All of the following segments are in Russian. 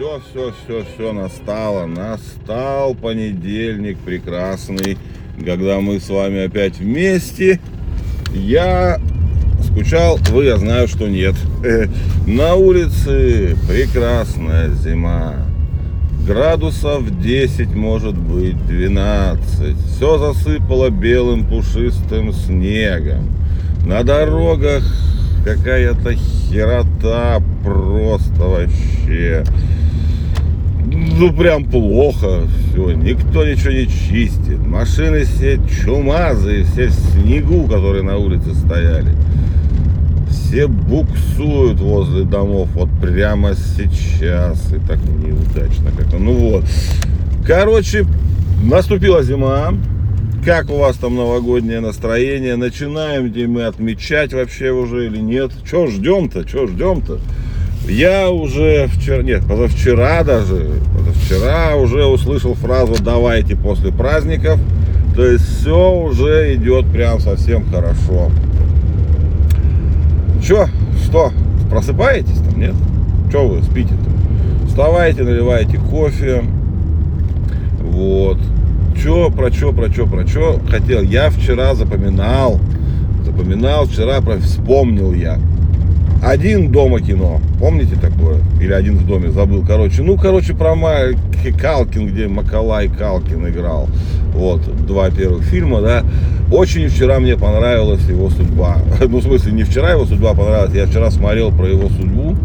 все, все, все, все настало. Настал понедельник прекрасный, когда мы с вами опять вместе. Я скучал, вы, я знаю, что нет. На улице прекрасная зима. Градусов 10, может быть 12. Все засыпало белым пушистым снегом. На дорогах какая-то херота просто вообще. Ну прям плохо все, никто ничего не чистит. Машины все чумазые, все в снегу, которые на улице стояли. Все буксуют возле домов вот прямо сейчас. И так неудачно как-то. Ну вот. Короче, наступила зима как у вас там новогоднее настроение? Начинаем ли мы отмечать вообще уже или нет? Че ждем-то? Че ждем-то? Я уже вчера, нет, позавчера даже, позавчера уже услышал фразу «давайте после праздников». То есть все уже идет прям совсем хорошо. Че, что, просыпаетесь там, нет? Че вы спите-то? Вставайте, наливайте кофе. Вот чё, про чё, про чё, про чё хотел. Я вчера запоминал, запоминал, вчера про, вспомнил я. Один дома кино, помните такое? Или один в доме, забыл, короче. Ну, короче, про Калкин, где Макалай Калкин играл. Вот, два первых фильма, да. Очень вчера мне понравилась его судьба. Ну, в смысле, не вчера его судьба понравилась, я вчера смотрел про его судьбу.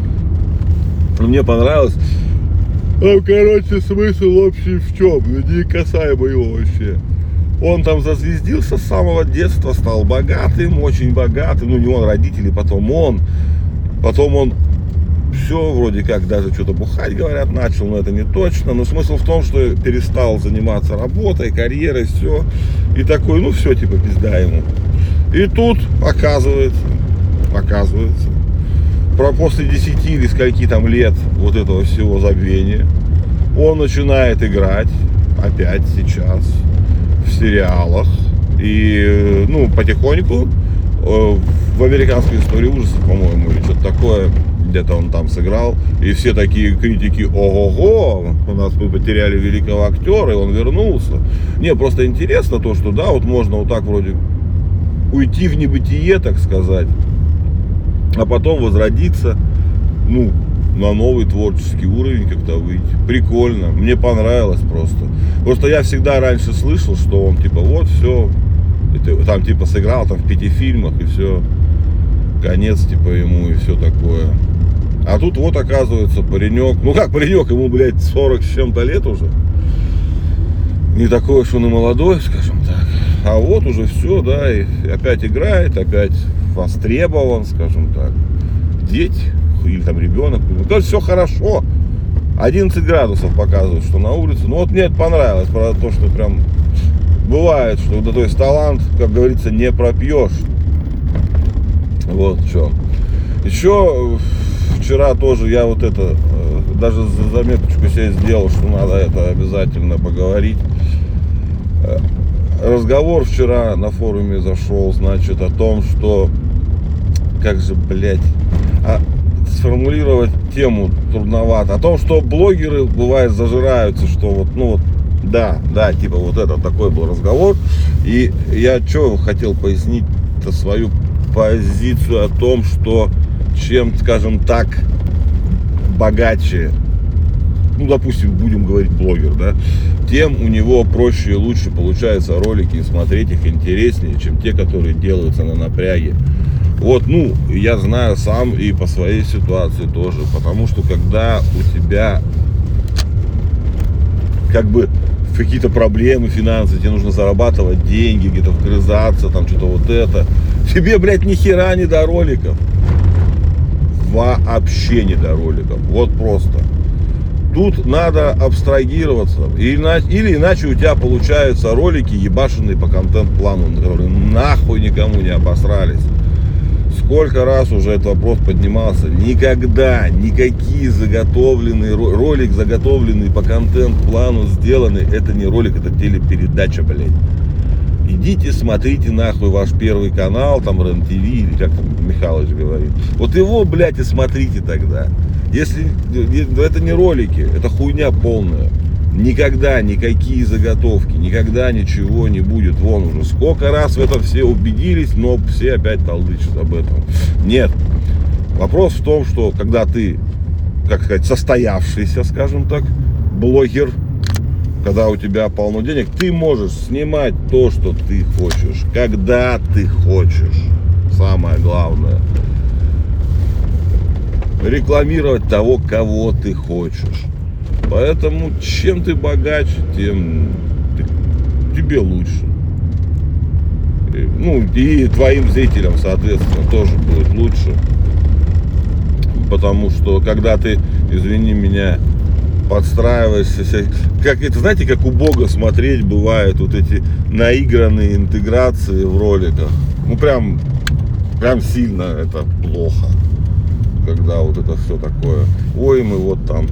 Мне понравилось. Там, короче, смысл общий в чем? Не касаемо его вообще. Он там зазвездился с самого детства, стал богатым, очень богатым. Ну, не он, родители, потом он. Потом он все вроде как даже что-то бухать, говорят, начал, но это не точно. Но смысл в том, что перестал заниматься работой, карьерой, все. И такой, ну все, типа, пизда ему. И тут, оказывается, оказывается, про после 10 или скольки там лет вот этого всего забвения, он начинает играть опять сейчас в сериалах. И, ну, потихоньку в американской истории ужасов, по-моему, или что-то такое, где-то он там сыграл. И все такие критики, ого-го, у нас мы потеряли великого актера, и он вернулся. Не, просто интересно то, что, да, вот можно вот так вроде уйти в небытие, так сказать, а потом возродиться, ну, на новый творческий уровень как-то выйти. Прикольно, мне понравилось просто. Просто я всегда раньше слышал, что он типа вот все, там типа сыграл там в пяти фильмах и все, конец типа ему и все такое. А тут вот оказывается паренек, ну как паренек, ему, блядь, 40 с чем-то лет уже. Не такой уж он и молодой, скажем так. А вот уже все, да, и опять играет, опять востребован, скажем так. Дети или там ребенок. Ну, есть все хорошо. 11 градусов показывают, что на улице. Ну вот мне это понравилось, про то, что прям бывает, что то есть талант, как говорится, не пропьешь. Вот что. Еще вчера тоже я вот это, э, даже заметочку себе сделал, что надо это обязательно поговорить. Э, разговор вчера на форуме зашел, значит, о том, что как же, блядь, а сформулировать тему трудновато. О том, что блогеры, бывает, зажираются, что вот, ну вот, да, да, типа вот это такой был разговор. И я что хотел пояснить-то свою позицию о том, что чем, скажем так, богаче ну, допустим, будем говорить блогер, да, тем у него проще и лучше получаются ролики и смотреть их интереснее, чем те, которые делаются на напряге. Вот, ну, я знаю сам и по своей ситуации тоже, потому что когда у тебя как бы какие-то проблемы финансовые, тебе нужно зарабатывать деньги, где-то вгрызаться, там что-то вот это, тебе, блядь, ни хера не до роликов. Вообще не до роликов. Вот просто. Тут надо абстрагироваться. Или, или иначе у тебя получаются ролики ебашенные по контент-плану, которые нахуй никому не обосрались. Сколько раз уже этот вопрос поднимался. Никогда никакие заготовленные, ролик заготовленный по контент-плану сделанный, это не ролик, это телепередача, блядь. Идите, смотрите нахуй ваш первый канал, там РЕН-ТВ, или как там Михалыч говорит. Вот его, блядь, и смотрите тогда. Если это не ролики, это хуйня полная. Никогда никакие заготовки, никогда ничего не будет. Вон уже сколько раз в этом все убедились, но все опять толдычат об этом. Нет. Вопрос в том, что когда ты, как сказать, состоявшийся, скажем так, блогер, когда у тебя полно денег, ты можешь снимать то, что ты хочешь, когда ты хочешь. Самое главное. Рекламировать того, кого ты хочешь. Поэтому чем ты богаче, тем ты, тебе лучше. И, ну и твоим зрителям, соответственно, тоже будет лучше. Потому что когда ты, извини меня, подстраиваешься, как это, знаете, как у Бога смотреть бывают вот эти наигранные интеграции в роликах. Ну прям, прям сильно это плохо, когда вот это все такое. Ой, мы вот там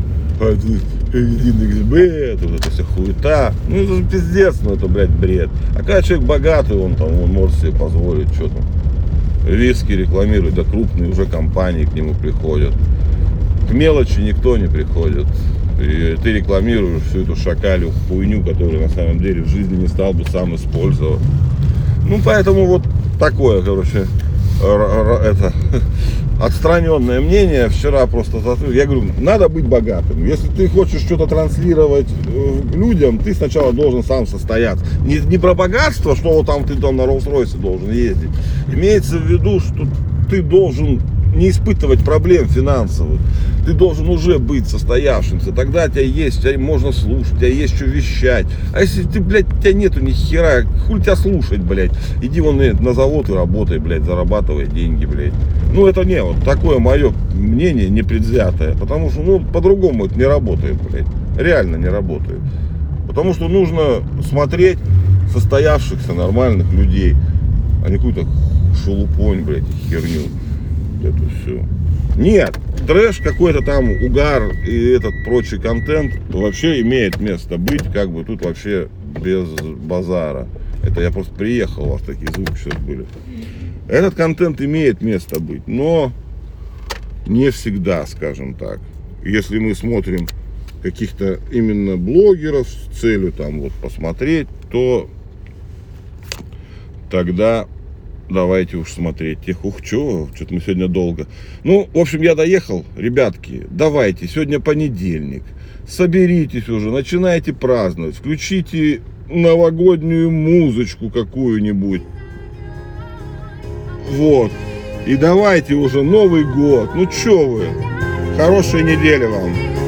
Б, вот это вся хуета. Ну это же пиздец, ну это, блядь, бред. А когда человек богатый, он там, он может себе позволить, что там, виски рекламирует, да крупные уже компании к нему приходят. К мелочи никто не приходит. И ты рекламируешь всю эту шакалю хуйню, которую на самом деле в жизни не стал бы сам использовать. Ну, поэтому вот такое, короче, это отстраненное мнение вчера просто я говорю надо быть богатым. Если ты хочешь что-то транслировать э, людям ты сначала должен сам состояться. Не, не про богатство что вот там ты там на Роллс-Ройсе должен ездить. Имеется в виду что ты должен не испытывать проблем финансовых. Ты должен уже быть состоявшимся. Тогда тебя есть, тебя можно слушать, тебя есть что вещать. А если ты, блядь, тебя нету ни хера, хуй тебя слушать, блядь. Иди вон на завод и работай, блядь, зарабатывай деньги, блядь. Ну, это не, вот такое мое мнение непредвзятое. Потому что, ну, по-другому это не работает, блядь. Реально не работает. Потому что нужно смотреть состоявшихся нормальных людей, а не какую-то шелупонь, блядь, херню эту все. Нет, трэш какой-то там, угар и этот прочий контент вообще имеет место быть, как бы тут вообще без базара. Это я просто приехал, у вас такие звуки сейчас были. Этот контент имеет место быть, но не всегда, скажем так. Если мы смотрим каких-то именно блогеров с целью там вот посмотреть, то тогда давайте уж смотреть тех. Ух, что, что-то мы сегодня долго. Ну, в общем, я доехал. Ребятки, давайте, сегодня понедельник. Соберитесь уже, начинайте праздновать. Включите новогоднюю музычку какую-нибудь. Вот. И давайте уже Новый год. Ну, что вы. Хорошей недели вам.